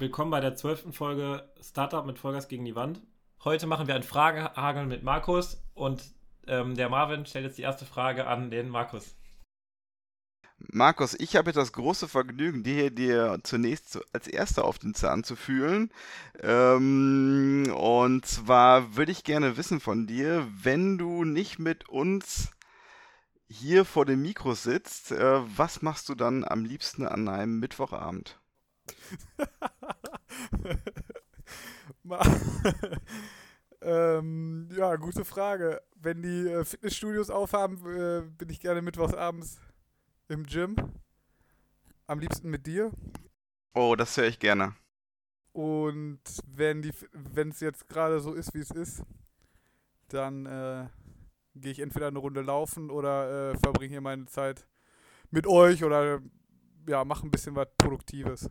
Willkommen bei der zwölften Folge Startup mit Vollgas gegen die Wand. Heute machen wir ein Fragenhagel mit Markus und ähm, der Marvin stellt jetzt die erste Frage an den Markus. Markus, ich habe jetzt das große Vergnügen, dir, dir zunächst als Erster auf den Zahn zu fühlen. Ähm, und zwar würde ich gerne wissen von dir, wenn du nicht mit uns hier vor dem Mikro sitzt, äh, was machst du dann am liebsten an einem Mittwochabend? ähm, ja, gute Frage. Wenn die äh, Fitnessstudios aufhaben, äh, bin ich gerne mittwochsabends im Gym. Am liebsten mit dir. Oh, das höre ich gerne. Und wenn die, wenn es jetzt gerade so ist, wie es ist, dann äh, gehe ich entweder eine Runde laufen oder äh, verbringe hier meine Zeit mit euch oder ja, mache ein bisschen was Produktives.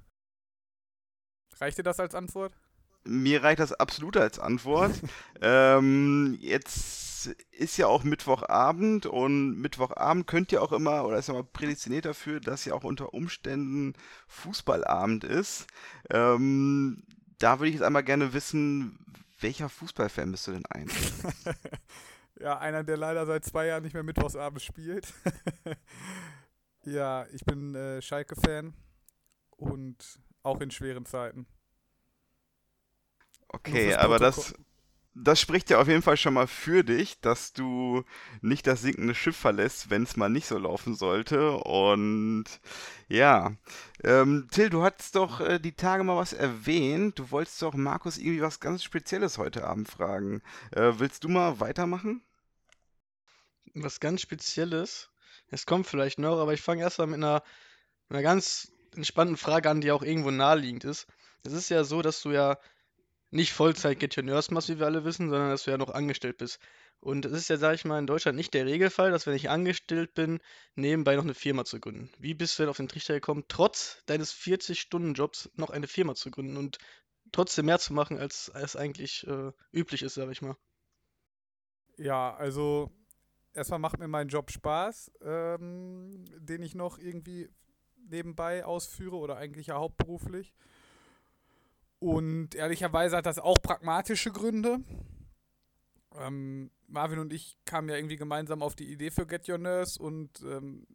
Reicht dir das als Antwort? Mir reicht das absolut als Antwort. ähm, jetzt ist ja auch Mittwochabend und Mittwochabend könnt ihr auch immer, oder ist ja mal prädestiniert dafür, dass ja auch unter Umständen Fußballabend ist. Ähm, da würde ich jetzt einmal gerne wissen, welcher Fußballfan bist du denn eigentlich? ja, einer, der leider seit zwei Jahren nicht mehr Mittwochsabend spielt. ja, ich bin äh, Schalke-Fan und auch in schweren Zeiten. Okay, aber das, das spricht ja auf jeden Fall schon mal für dich, dass du nicht das sinkende Schiff verlässt, wenn es mal nicht so laufen sollte. Und ja, ähm, Till, du hattest doch äh, die Tage mal was erwähnt. Du wolltest doch Markus irgendwie was ganz Spezielles heute Abend fragen. Äh, willst du mal weitermachen? Was ganz Spezielles? Es kommt vielleicht noch, aber ich fange erst mal mit einer, einer ganz entspannten Frage an, die auch irgendwo naheliegend ist. Es ist ja so, dass du ja nicht Vollzeit Get Your Nurse machst, wie wir alle wissen, sondern dass du ja noch angestellt bist. Und es ist ja, sag ich mal, in Deutschland nicht der Regelfall, dass wenn ich angestellt bin, nebenbei noch eine Firma zu gründen. Wie bist du denn auf den Trichter gekommen, trotz deines 40-Stunden-Jobs noch eine Firma zu gründen und trotzdem mehr zu machen, als es eigentlich äh, üblich ist, sag ich mal? Ja, also erstmal macht mir mein Job Spaß, ähm, den ich noch irgendwie nebenbei ausführe oder eigentlich ja hauptberuflich. Und ehrlicherweise hat das auch pragmatische Gründe. Ähm, Marvin und ich kamen ja irgendwie gemeinsam auf die Idee für Get Your Nurse und ähm,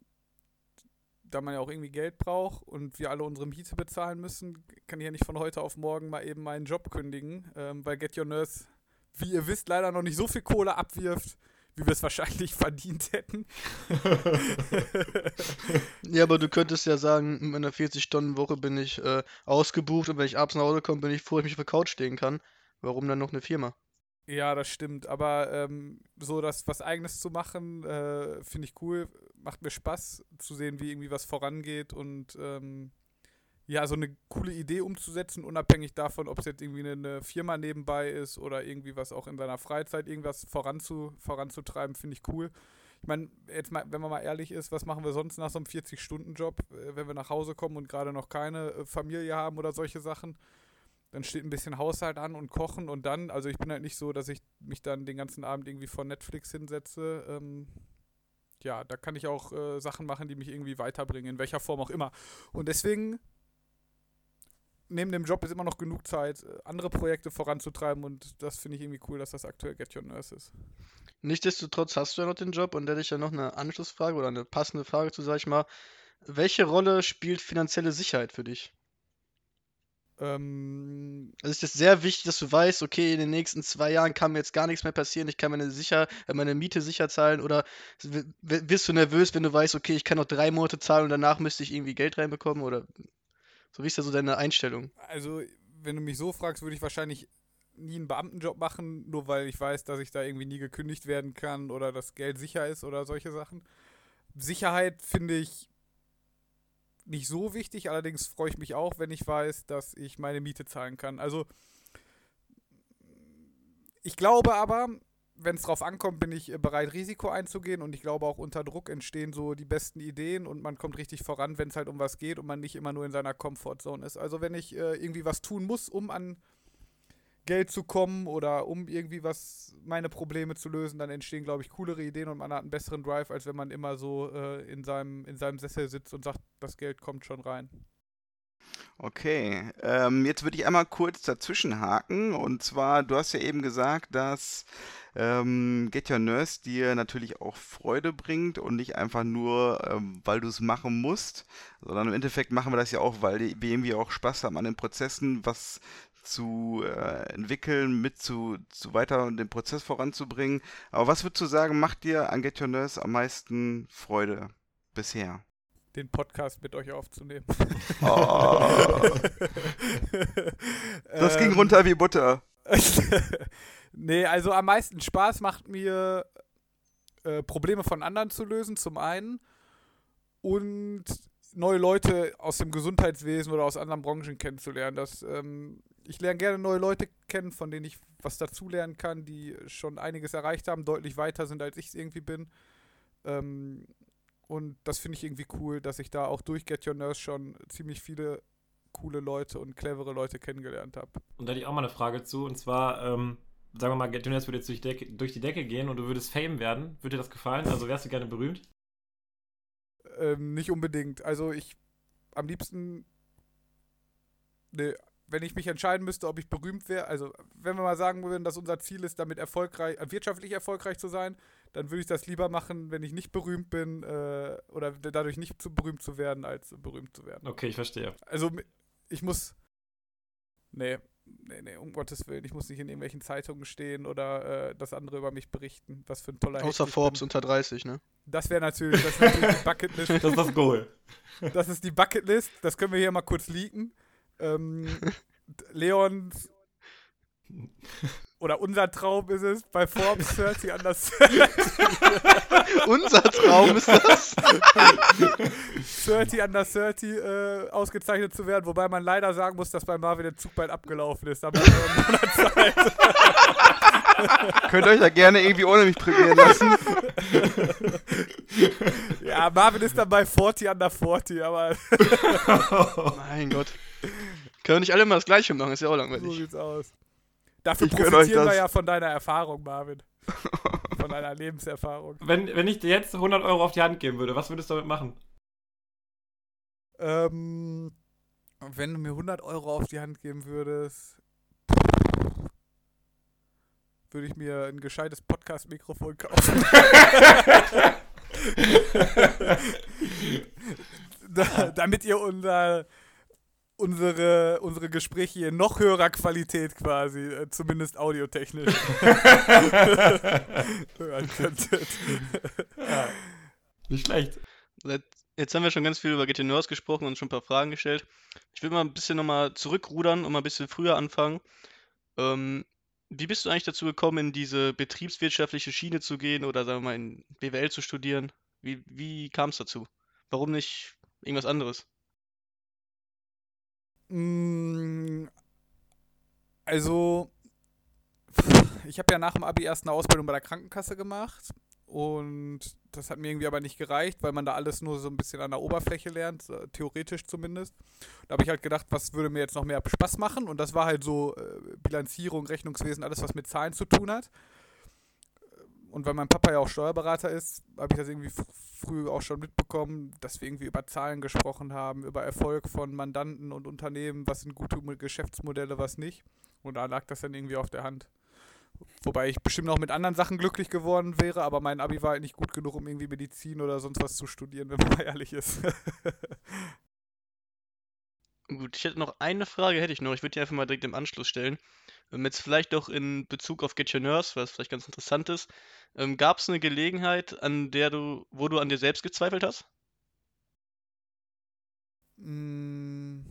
da man ja auch irgendwie Geld braucht und wir alle unsere Miete bezahlen müssen, kann ich ja nicht von heute auf morgen mal eben meinen Job kündigen, ähm, weil Get Your Nurse, wie ihr wisst, leider noch nicht so viel Kohle abwirft, wie wir es wahrscheinlich verdient hätten. ja, aber du könntest ja sagen, mit meiner 40-Stunden-Woche bin ich äh, ausgebucht und wenn ich abends nach Hause komme, bin ich froh, dass ich mich auf der Couch stehen kann. Warum dann noch eine Firma? Ja, das stimmt. Aber ähm, so das was Eigenes zu machen, äh, finde ich cool. Macht mir Spaß zu sehen, wie irgendwie was vorangeht und ähm, ja, so eine coole Idee umzusetzen, unabhängig davon, ob es jetzt irgendwie eine, Firma nebenbei ist oder irgendwie was auch in seiner Freizeit irgendwas voranzu, voranzutreiben, finde ich cool. Ich meine, jetzt mal, wenn man mal ehrlich ist, was machen wir sonst nach so einem 40-Stunden-Job, äh, wenn wir nach Hause kommen und gerade noch keine äh, Familie haben oder solche Sachen? Dann steht ein bisschen Haushalt an und kochen und dann, also ich bin halt nicht so, dass ich mich dann den ganzen Abend irgendwie vor Netflix hinsetze. Ähm, ja, da kann ich auch äh, Sachen machen, die mich irgendwie weiterbringen, in welcher Form auch immer. Und deswegen neben dem Job ist immer noch genug Zeit, äh, andere Projekte voranzutreiben und das finde ich irgendwie cool, dass das aktuell Get Your Nurse ist. Nichtsdestotrotz hast du ja noch den Job und da hätte ich ja noch eine Anschlussfrage oder eine passende Frage zu, sag ich mal. Welche Rolle spielt finanzielle Sicherheit für dich? Ähm, also ist es sehr wichtig, dass du weißt, okay, in den nächsten zwei Jahren kann mir jetzt gar nichts mehr passieren, ich kann meine, sicher, äh, meine Miete sicher zahlen oder wirst du nervös, wenn du weißt, okay, ich kann noch drei Monate zahlen und danach müsste ich irgendwie Geld reinbekommen oder so, wie ist da so deine Einstellung? Also, wenn du mich so fragst, würde ich wahrscheinlich nie einen Beamtenjob machen, nur weil ich weiß, dass ich da irgendwie nie gekündigt werden kann oder das Geld sicher ist oder solche Sachen. Sicherheit finde ich nicht so wichtig, allerdings freue ich mich auch, wenn ich weiß, dass ich meine Miete zahlen kann. Also ich glaube aber, wenn es drauf ankommt, bin ich äh, bereit, Risiko einzugehen und ich glaube auch unter Druck entstehen so die besten Ideen und man kommt richtig voran, wenn es halt um was geht und man nicht immer nur in seiner Comfortzone ist. Also wenn ich äh, irgendwie was tun muss, um an Geld zu kommen oder um irgendwie was, meine Probleme zu lösen, dann entstehen, glaube ich, coolere Ideen und man hat einen besseren Drive, als wenn man immer so äh, in, seinem, in seinem Sessel sitzt und sagt, das Geld kommt schon rein. Okay, ähm, jetzt würde ich einmal kurz dazwischen haken. Und zwar, du hast ja eben gesagt, dass ähm, Get Your Nurse dir natürlich auch Freude bringt und nicht einfach nur, ähm, weil du es machen musst, sondern im Endeffekt machen wir das ja auch, weil wir irgendwie auch Spaß haben an den Prozessen, was zu äh, entwickeln, mit zu, zu weiter den Prozess voranzubringen. Aber was würdest du sagen, macht dir an Get Your Nurse am meisten Freude bisher? Den Podcast mit euch aufzunehmen. Oh. das ging runter wie Butter. nee, also am meisten Spaß macht mir äh, Probleme von anderen zu lösen, zum einen. Und neue Leute aus dem Gesundheitswesen oder aus anderen Branchen kennenzulernen. Das, ähm, ich lerne gerne neue Leute kennen, von denen ich was dazulernen kann, die schon einiges erreicht haben, deutlich weiter sind, als ich es irgendwie bin. Ähm, und das finde ich irgendwie cool, dass ich da auch durch Get Your Nurse schon ziemlich viele coole Leute und clevere Leute kennengelernt habe. Und da hätte ich auch mal eine Frage zu. Und zwar, ähm, sagen wir mal, Get Your Nurse würde jetzt durch, Decke, durch die Decke gehen und du würdest Fame werden. Würde dir das gefallen? Also wärst du gerne berühmt? Ähm, nicht unbedingt. Also ich am liebsten, ne, wenn ich mich entscheiden müsste, ob ich berühmt wäre, also wenn wir mal sagen würden, dass unser Ziel ist, damit erfolgreich, äh, wirtschaftlich erfolgreich zu sein, dann würde ich das lieber machen, wenn ich nicht berühmt bin äh, oder dadurch nicht zu berühmt zu werden, als berühmt zu werden. Okay, ich verstehe. Also ich muss, nee, nee, nee, um Gottes Willen, ich muss nicht in irgendwelchen Zeitungen stehen oder äh, das andere über mich berichten, was für ein toller Hecht Außer ich Forbes unter 30, ne? Das wäre natürlich, das wär natürlich die Bucketlist Das ist das Goal. Das ist die Bucketlist. Das können wir hier mal kurz leaken. Ähm, Leons oder unser Traum ist es, bei Forbes 30 an das Unser Traum ist das. 30 under 30 äh, ausgezeichnet zu werden, wobei man leider sagen muss, dass bei Marvin der Zug bald abgelaufen ist. Da haben wir Zeit. Könnt ihr euch da gerne irgendwie ohne mich prämieren lassen. Ja, Marvin ist dann bei 40 under 40, aber Mein Gott. Können wir nicht alle mal das Gleiche machen, ist ja auch so langweilig. sieht's aus. Dafür Ich profitieren wir ja von deiner Erfahrung, Marvin. Von deiner Lebenserfahrung. Wenn, wenn ich dir jetzt 100 Euro auf die Hand geben würde, was würdest du damit machen? Ähm, wenn du mir 100 Euro auf die Hand geben würdest, würde ich mir ein gescheites Podcast-Mikrofon kaufen. da, damit ihr unser, unsere, unsere Gespräche hier in noch höherer Qualität quasi, äh, zumindest audiotechnisch, hören könntet. Ja. Nicht schlecht. Jetzt haben wir schon ganz viel über GT Nurse gesprochen und schon ein paar Fragen gestellt. Ich will mal ein bisschen nochmal zurückrudern und mal ein bisschen früher anfangen. Ähm, wie bist du eigentlich dazu gekommen, in diese betriebswirtschaftliche Schiene zu gehen oder sagen wir mal in BWL zu studieren? Wie, wie kam es dazu? Warum nicht irgendwas anderes? Mm, Also, ich habe ja nach dem Abi erst eine Ausbildung bei der Krankenkasse gemacht und das hat mir irgendwie aber nicht gereicht, weil man da alles nur so ein bisschen an der Oberfläche lernt, theoretisch zumindest. Da habe ich halt gedacht, was würde mir jetzt noch mehr Spaß machen und das war halt so äh, Bilanzierung, Rechnungswesen, alles was mit Zahlen zu tun hat. Und weil mein Papa ja auch Steuerberater ist, habe ich das irgendwie früh auch schon mitbekommen, dass wir irgendwie über Zahlen gesprochen haben, über Erfolg von Mandanten und Unternehmen, was sind gute Mo- Geschäftsmodelle, was nicht. Und da lag das dann irgendwie auf der Hand. Wobei ich bestimmt auch mit anderen Sachen glücklich geworden wäre, aber mein Abi war halt nicht gut genug, um irgendwie Medizin oder sonst was zu studieren, wenn man mal ehrlich ist. Gut, ich hätte noch eine Frage, hätte ich noch. Ich würde die einfach mal direkt im Anschluss stellen. Ähm, jetzt vielleicht doch in Bezug auf Get Your Nurse, was vielleicht ganz interessant ist. Ähm, Gab es eine Gelegenheit, an der du, wo du an dir selbst gezweifelt hast? Mm.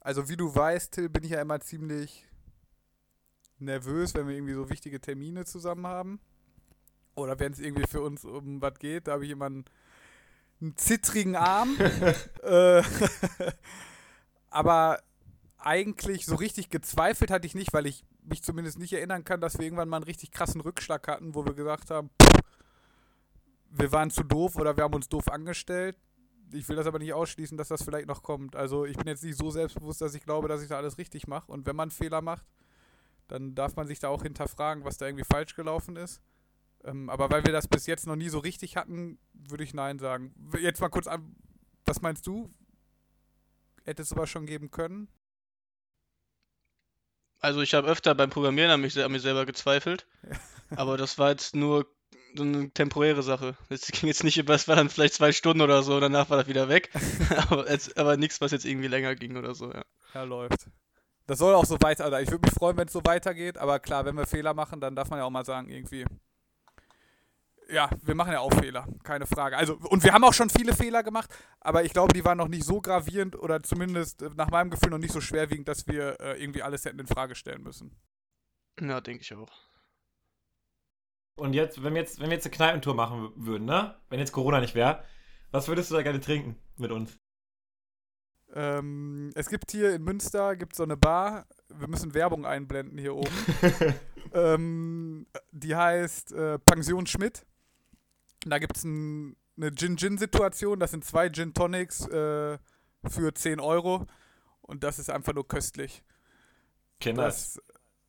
Also wie du weißt, Till, bin ich ja immer ziemlich nervös, wenn wir irgendwie so wichtige Termine zusammen haben. Oder wenn es irgendwie für uns um was geht, da habe ich immer einen, einen zittrigen Arm. äh, aber eigentlich so richtig gezweifelt hatte ich nicht, weil ich mich zumindest nicht erinnern kann, dass wir irgendwann mal einen richtig krassen Rückschlag hatten, wo wir gesagt haben, pff, wir waren zu doof oder wir haben uns doof angestellt. Ich will das aber nicht ausschließen, dass das vielleicht noch kommt. Also ich bin jetzt nicht so selbstbewusst, dass ich glaube, dass ich da alles richtig mache. Und wenn man Fehler macht, dann darf man sich da auch hinterfragen, was da irgendwie falsch gelaufen ist. Ähm, aber weil wir das bis jetzt noch nie so richtig hatten, würde ich Nein sagen. Jetzt mal kurz an, was meinst du? Hätte es sowas schon geben können? Also ich habe öfter beim Programmieren an mich, an mir selber gezweifelt, aber das war jetzt nur so eine temporäre Sache. Das ging jetzt nicht über, es war dann vielleicht zwei Stunden oder so, danach war das wieder weg. aber, jetzt, aber nichts, was jetzt irgendwie länger ging oder so, ja. Ja, läuft. Das soll auch so weiter. Also ich würde mich freuen, wenn es so weitergeht, aber klar, wenn wir Fehler machen, dann darf man ja auch mal sagen, irgendwie. Ja, wir machen ja auch Fehler, keine Frage. Also, und wir haben auch schon viele Fehler gemacht, aber ich glaube, die waren noch nicht so gravierend oder zumindest äh, nach meinem Gefühl noch nicht so schwerwiegend, dass wir äh, irgendwie alles hätten in Frage stellen müssen. Ja, denke ich auch. Und jetzt, wenn wir jetzt, wenn wir jetzt eine Kneipentour machen würden, ne? Wenn jetzt Corona nicht wäre, was würdest du da gerne trinken mit uns? Ähm, es gibt hier in Münster gibt's so eine Bar. Wir müssen Werbung einblenden hier oben. ähm, die heißt äh, Pension Schmidt. Da gibt es ein, eine Gin-Gin-Situation. Das sind zwei Gin Tonics äh, für 10 Euro. Und das ist einfach nur köstlich. Nice. Das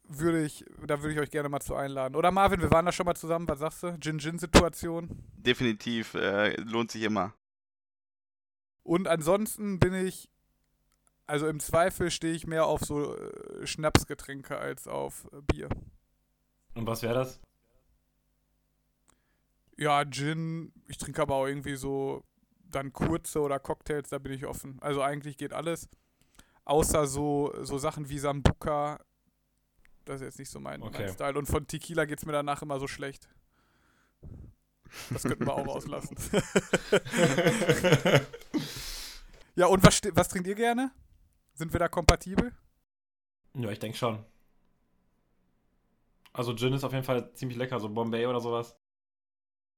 würde ich, da würde ich euch gerne mal zu einladen. Oder Marvin, wir waren da schon mal zusammen. Was sagst du? Gin-Gin-Situation. Definitiv, äh, lohnt sich immer. Und ansonsten bin ich, also im Zweifel stehe ich mehr auf so äh, Schnapsgetränke als auf äh, Bier. Und was wäre das? Ja, Gin, ich trinke aber auch irgendwie so dann kurze oder Cocktails, da bin ich offen. Also eigentlich geht alles. Außer so, so Sachen wie Sambuca, das ist jetzt nicht so mein, Okay. mein Style. Und von Tequila geht es mir danach immer so schlecht. Das könnten wir auch auslassen. ja, und was, was trinkt ihr gerne? Sind wir da kompatibel? ja, ich denke schon. Also Gin ist auf jeden Fall ziemlich lecker, so Bombay oder sowas.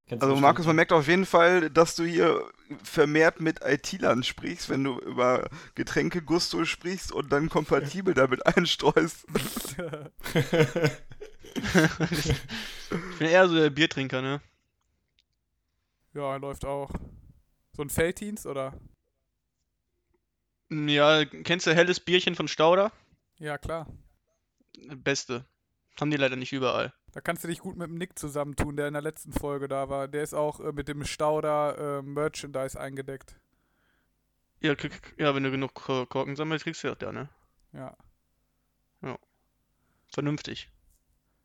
Kennst Also. Markus, man merkt auf jeden Fall, dass du hier vermehrt mit IT-Lern sprichst, wenn du über Getränke Gusto sprichst und dann kompatibel damit einstreust. Ich bin eher so der Biertrinker, ne? ja, läuft auch. So ein Feltins oder? Ja, kennst du helles Bierchen von Stauder? Ja, klar. Beste. Haben die leider nicht überall. Da kannst du dich gut mit dem Nick zusammentun, der in der letzten Folge da war. Der ist auch äh, mit dem Stauder äh, Merchandise eingedeckt. Ja, krieg, ja, wenn du genug Ko- Korken sammelst, kriegst du das ja, ne? Ja. Vernünftig.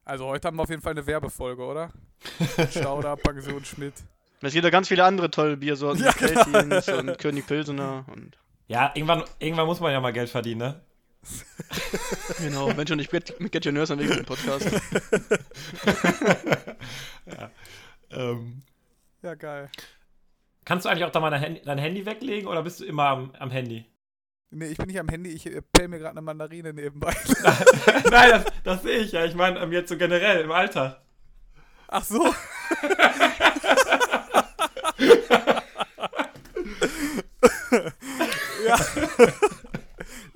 Also heute haben wir auf jeden Fall eine Werbefolge, oder? Stauder, Pension Schmidt. Es gibt da ganz viele andere tolle Biersorten, Ja, genau. Und König Pilsener und Ja, irgendwann, irgendwann muss man ja mal Geld verdienen, ne? genau, wenn schon nicht mit, mit Get Your Nurse am Weg im Podcast. ja. ähm, Ja, geil. kannst du eigentlich auch da mal dein Handy, dein Handy weglegen oder bist du immer am, am Handy? Nee, ich bin nicht am Handy, ich äh, pell mir gerade eine Mandarine nebenbei. Nein, das, das sehe ich ja. Ich meine, ähm, jetzt so generell im Alltag. Ach so. ja.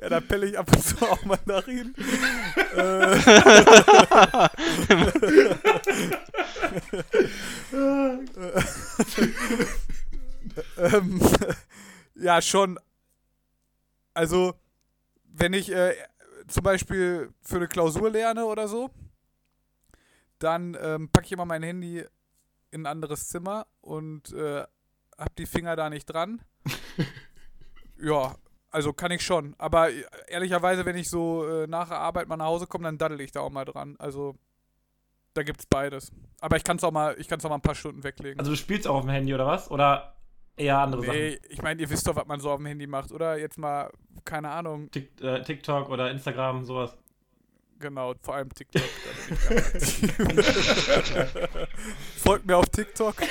Ja, da pelle ich ab und zu auch Mandarinen. äh, ähm, ja, schon. Also, wenn ich äh, zum Beispiel für eine Klausur lerne oder so, dann ähm, packe ich immer mein Handy in ein anderes Zimmer und äh, hab die Finger da nicht dran. ja, also kann ich schon. Aber äh, ehrlicherweise, wenn ich so äh, nach der Arbeit mal nach Hause komme, dann daddel ich da auch mal dran. Also da gibt's beides. Aber ich kann es auch mal, ich kann auch mal ein paar Stunden weglegen. Also du spielst auch auf dem Handy oder was? Oder eher andere nee, ich meine, ihr wisst doch, was man so auf dem Handy macht, oder? Jetzt mal, keine Ahnung. Sachen? Tik, äh, TikTok oder Instagram, sowas. Genau, vor allem TikTok. Da bin ich ganz aktiv. Folgt mir auf TikTok.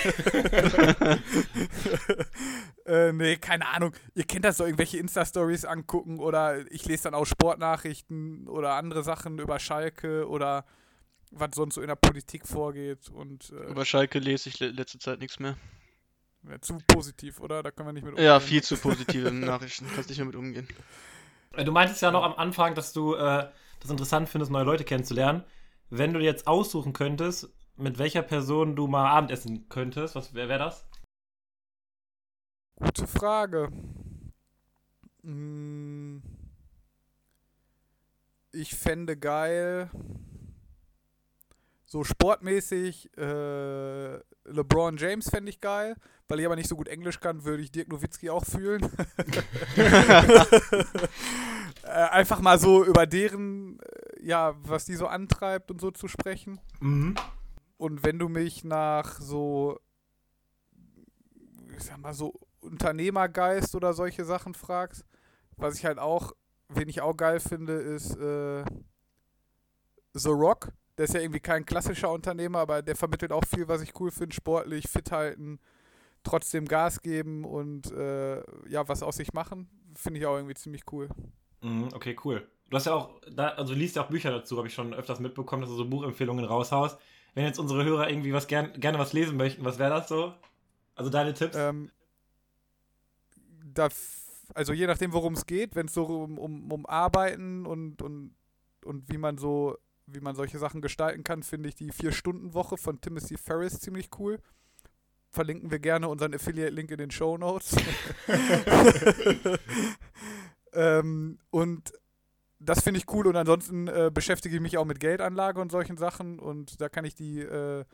äh, nee, keine Ahnung. Ihr kennt das so, irgendwelche Insta-Stories angucken oder ich lese dann auch Sportnachrichten oder andere Sachen über Schalke oder was sonst so in der Politik vorgeht und äh, Über Schalke lese ich le letzte Zeit nichts mehr. ja, zu positiv, oder? Da können wir nicht mit Ja, umgehen. viel zu positive Nachrichten. Kannst nicht mehr mit umgehen. Äh, Du meintest ja noch am Anfang, dass du äh, das interessant findest, neue Leute kennenzulernen. Wenn du jetzt aussuchen könntest, mit welcher Person du mal Abendessen könntest, was wer wäre das? Gute Frage. Hm. Ich fände geil So sportmäßig, äh, LeBron James fände ich geil. Weil ich aber nicht so gut Englisch kann, würde ich Dirk Nowitzki auch fühlen. äh, einfach mal so über deren, äh, ja, was die so antreibt und so zu sprechen. Mhm. Und wenn du mich nach so, ich sag mal, so Unternehmergeist oder solche Sachen fragst, was ich halt auch, wen ich auch geil finde, ist äh, The Rock. Der ist ja irgendwie kein klassischer Unternehmer, aber der vermittelt auch viel, was ich cool finde. Sportlich, fit halten, trotzdem Gas geben und äh, ja, was aus sich machen. Finde ich auch irgendwie ziemlich cool. Mhm, okay, cool. Du hast ja auch, da, also du liest ja auch Bücher dazu, habe ich schon öfters mitbekommen, dass du so Buchempfehlungen raushaust. Wenn jetzt unsere Hörer irgendwie was gern, gerne was lesen möchten, was wäre das so? Also deine Tipps? Ähm, da, also je nachdem, worum es geht, wenn es so um, um, um Arbeiten und, und, und wie man so, wie man solche Sachen gestalten kann, finde ich die Vier-Stunden-Woche von Timothy Ferris ziemlich cool. Verlinken wir gerne unseren Affiliate-Link in den Show Notes. ähm, und das finde ich cool und ansonsten äh, beschäftige ich mich auch mit Geldanlage und solchen Sachen und da kann ich die äh,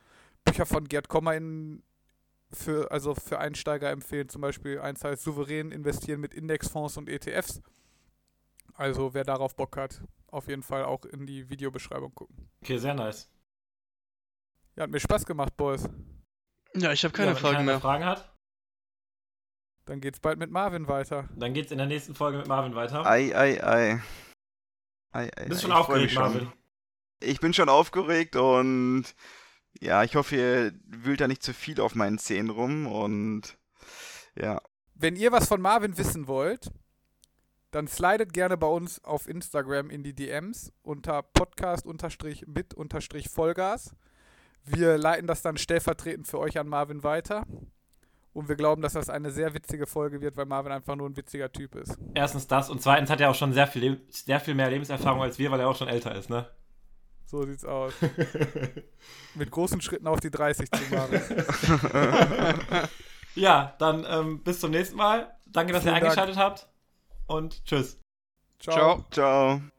Bücher von Gerd Kommer in, für, also für Einsteiger empfehlen. Zum Beispiel eins heißt Souverän investieren mit Indexfonds und ETFs. Also wer darauf Bock hat, auf jeden Fall auch in die Videobeschreibung gucken. okay, sehr nice. Ja, hat mir Spaß gemacht, Boys. Ja, ich habe keine ja, wenn Fragen mehr. Fragen hat, Dann geht's bald mit Marvin weiter. dann geht's in der nächsten Folge mit Marvin weiter. Ei, ei, ei. Ei, ei, Bist ei, schon aufgeregt, schon. Marvin? Ich bin schon aufgeregt und ja, ich hoffe, ihr wühlt da nicht zu viel auf meinen Zähnen rum und ja. Wenn ihr was von Marvin wissen wollt, dann slidet gerne bei uns auf Instagram in die DMs unter podcast-mit-vollgas. Wir leiten das dann stellvertretend für euch an Marvin weiter. Und wir glauben, dass das eine sehr witzige Folge wird, weil Marvin einfach nur ein witziger Typ ist. Erstens das und zweitens hat er auch schon sehr viel, sehr viel mehr Lebenserfahrung als wir, weil er auch schon älter ist, ne? So sieht's aus. Mit großen Schritten auf die 30 zu machen. ja, dann ähm, bis zum nächsten Mal. Danke, dass ihr Vielen Dank. eingeschaltet habt und tschüss. Ciao. Ciao. Ciao.